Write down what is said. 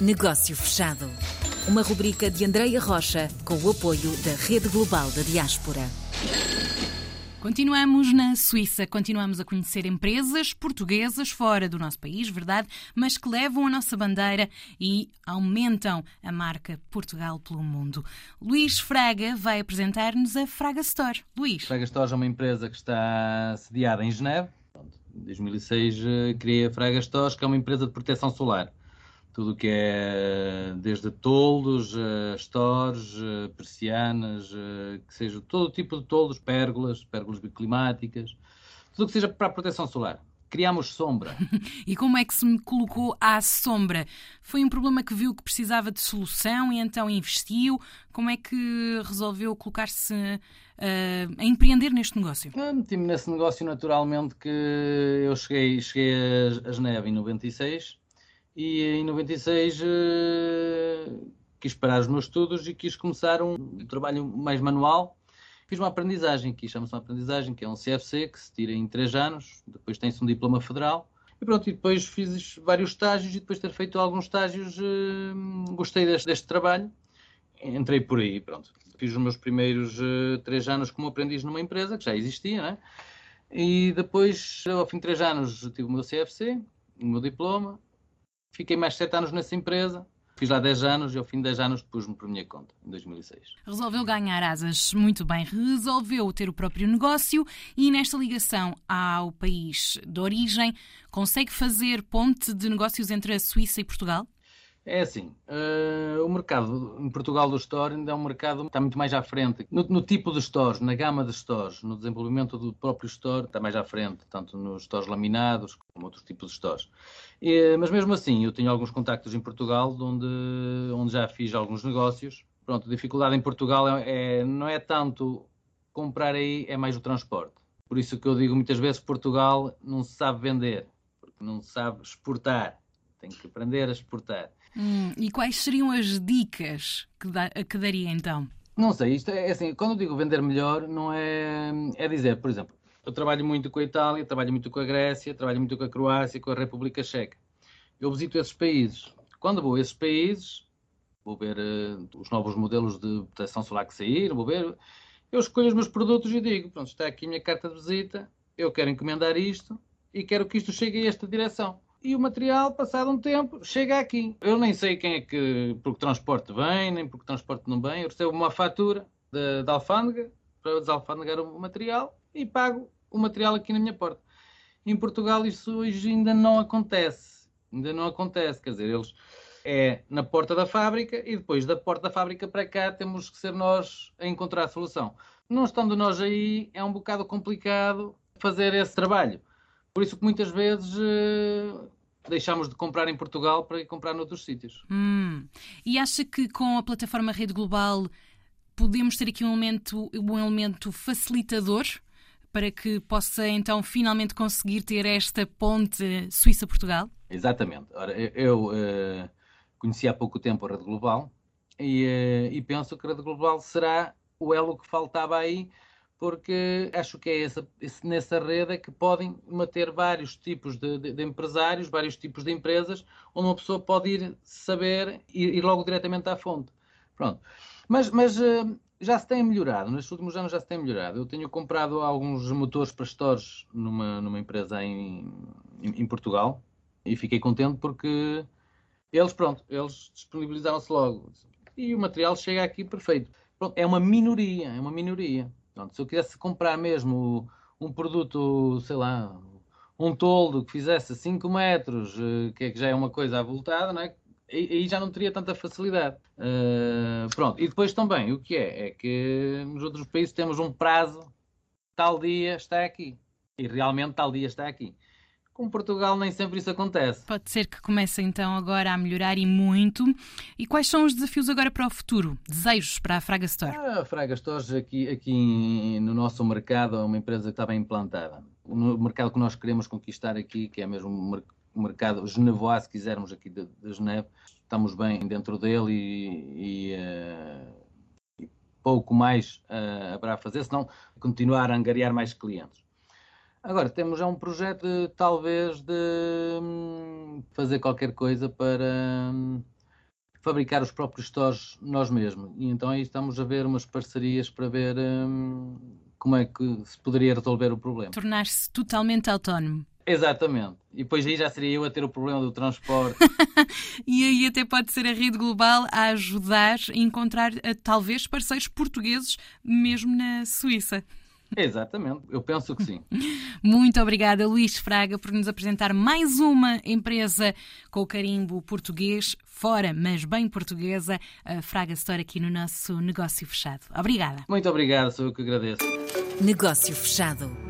Negócio Fechado. Uma rubrica de Andreia Rocha com o apoio da Rede Global da Diaspora. Continuamos na Suíça, continuamos a conhecer empresas portuguesas fora do nosso país, verdade, mas que levam a nossa bandeira e aumentam a marca Portugal pelo mundo. Luís Fraga vai apresentar-nos a Fraga Store. Luís. Fraga Store é uma empresa que está sediada em Geneve. Em 2006 eh, criei a Fraga Stores, que é uma empresa de proteção solar tudo o que é desde toldos, uh, stores, uh, persianas, uh, que seja todo tipo de toldos, pérgolas, pérgolas biclimáticas, tudo o que seja para a proteção solar. Criámos sombra. e como é que se me colocou à sombra? Foi um problema que viu que precisava de solução e então investiu? Como é que resolveu colocar-se a empreender neste negócio? Meti-me nesse negócio naturalmente que eu cheguei, cheguei a Geneve em 96 e em 96 uh, eh, quis parar os meus estudos e quis começar um trabalho mais manual. Fiz uma aprendizagem, que chama-se uma aprendizagem, que é um CFC, que se tira em 3 anos, depois tem-se um diploma federal. E pronto, e depois fiz vários estágios e depois de ter feito alguns estágios uh, gostei deste, deste, trabalho. Entrei por aí, pronto. Fiz os meus primeiros uh, três anos como aprendiz numa empresa, que já existia, né? E depois, ao fim de três anos, tive o meu CFC, o meu diploma, Fiquei mais 7 anos nessa empresa. Fiz lá 10 anos e ao fim de 10 anos pus-me por minha conta, em 2006. Resolveu ganhar asas muito bem, resolveu ter o próprio negócio e nesta ligação ao país de origem, consegue fazer ponte de negócios entre a Suíça e Portugal? É assim, uh, o mercado em Portugal do Store ainda é um mercado que está muito mais à frente. No, no, tipo de stores, na gama de stores, no desenvolvimento do próprio store, está mais à frente, tanto nos stores laminados como outros tipos de stores. E, mas mesmo assim, eu tenho alguns contactos em Portugal, onde, onde já fiz alguns negócios. Pronto, a dificuldade em Portugal é, é, não é tanto comprar aí, é mais o transporte. Por isso que eu digo muitas vezes Portugal não se sabe vender, porque não sabe exportar. Tem que aprender a exportar. Hum, e quais seriam as dicas que, dá, que daria então? Não sei, isto é, é assim, quando eu digo vender melhor, não é, é dizer, por exemplo, eu trabalho muito com a Itália, trabalho muito com a Grécia, trabalho muito com a Croácia, com a República Checa. Eu visito esses países. Quando vou a esses países, vou ver uh, os novos modelos de proteção solar que saíram, vou ver, eu escolho os meus produtos e digo, pronto, está aqui a minha carta de visita, eu quero encomendar isto e quero que isto chegue a esta direção e o material, passado um tempo, chega aqui. Eu nem sei quem é que, porque transporte vem, nem porque transporte não vem. Eu recebo uma fatura da alfândega para desalfandegar o material e pago o material aqui na minha porta. Em Portugal isso hoje ainda não acontece. Ainda não acontece. Quer dizer, eles é na porta da fábrica e depois da porta da fábrica para cá temos que ser nós a encontrar a solução. Não estando nós aí, é um bocado complicado fazer esse trabalho. Por isso que muitas vezes uh, deixamos de comprar em Portugal para ir comprar noutros sítios. Hum. E acha que com a plataforma Rede Global podemos ter aqui um elemento, um elemento facilitador para que possa então finalmente conseguir ter esta ponte Suíça-Portugal? Exatamente. Ora, eu uh, conheci há pouco tempo a Rede Global e, uh, e penso que a Rede Global será o elo que faltava aí porque acho que é essa, nessa rede é que podem manter vários tipos de, de, de, empresários, vários tipos de empresas, onde uma pessoa pode ir saber e ir, logo diretamente à fonte. Pronto. Mas, mas uh, já se tem melhorado, nestes últimos anos já se tem melhorado. Eu tenho comprado alguns motores para stores numa, numa empresa em, em, em Portugal e fiquei contente porque eles, pronto, eles disponibilizaram-se logo. E o material chega aqui perfeito. Pronto, é uma minoria, é uma minoria. Pronto, se eu quisesse comprar mesmo um produto, sei lá, um toldo que fizesse 5 metros, eh, que, é que já é uma coisa avultada, não é? aí já não teria tanta facilidade. Uh, pronto, e depois também, o que é? É que nos outros países temos um prazo, tal dia está aqui. E realmente tal dia está aqui. Com Portugal nem sempre isso acontece. Pode ser que comece então agora a melhorar e muito. E quais são os desafios agora para o futuro? Desejos para a Fraga Store? A Fraga Store aqui, aqui no nosso mercado é uma empresa que está bem implantada. O mercado que nós queremos conquistar aqui, que é mesmo o mercado genevois, se quisermos aqui de, de Geneve, estamos bem dentro dele e, e, uh, e pouco mais uh, haverá a fazer, senão continuar a angariar mais clientes. Agora, temos já um projeto de, talvez de hum, fazer qualquer coisa para, hum, fabricar os próprios stores nós mesmos. E então aí estamos a ver umas parcerias para ver hum, como é que se poderia resolver o problema. Tornar-se totalmente autónomo. Exatamente. E depois aí já seria eu a ter o problema do transporte. e aí até pode ser a rede global a ajudar a encontrar eh, talvez parceiros portugueses mesmo na Suíça. Exatamente, eu penso que sim. Muito obrigada, Luís Fraga, por nos apresentar mais uma empresa com o carimbo português, fora, mas bem portuguesa, a Fraga Store aqui no nosso Negócio Fechado. Obrigada. Muito obrigado, sou eu que agradeço. Negócio Fechado.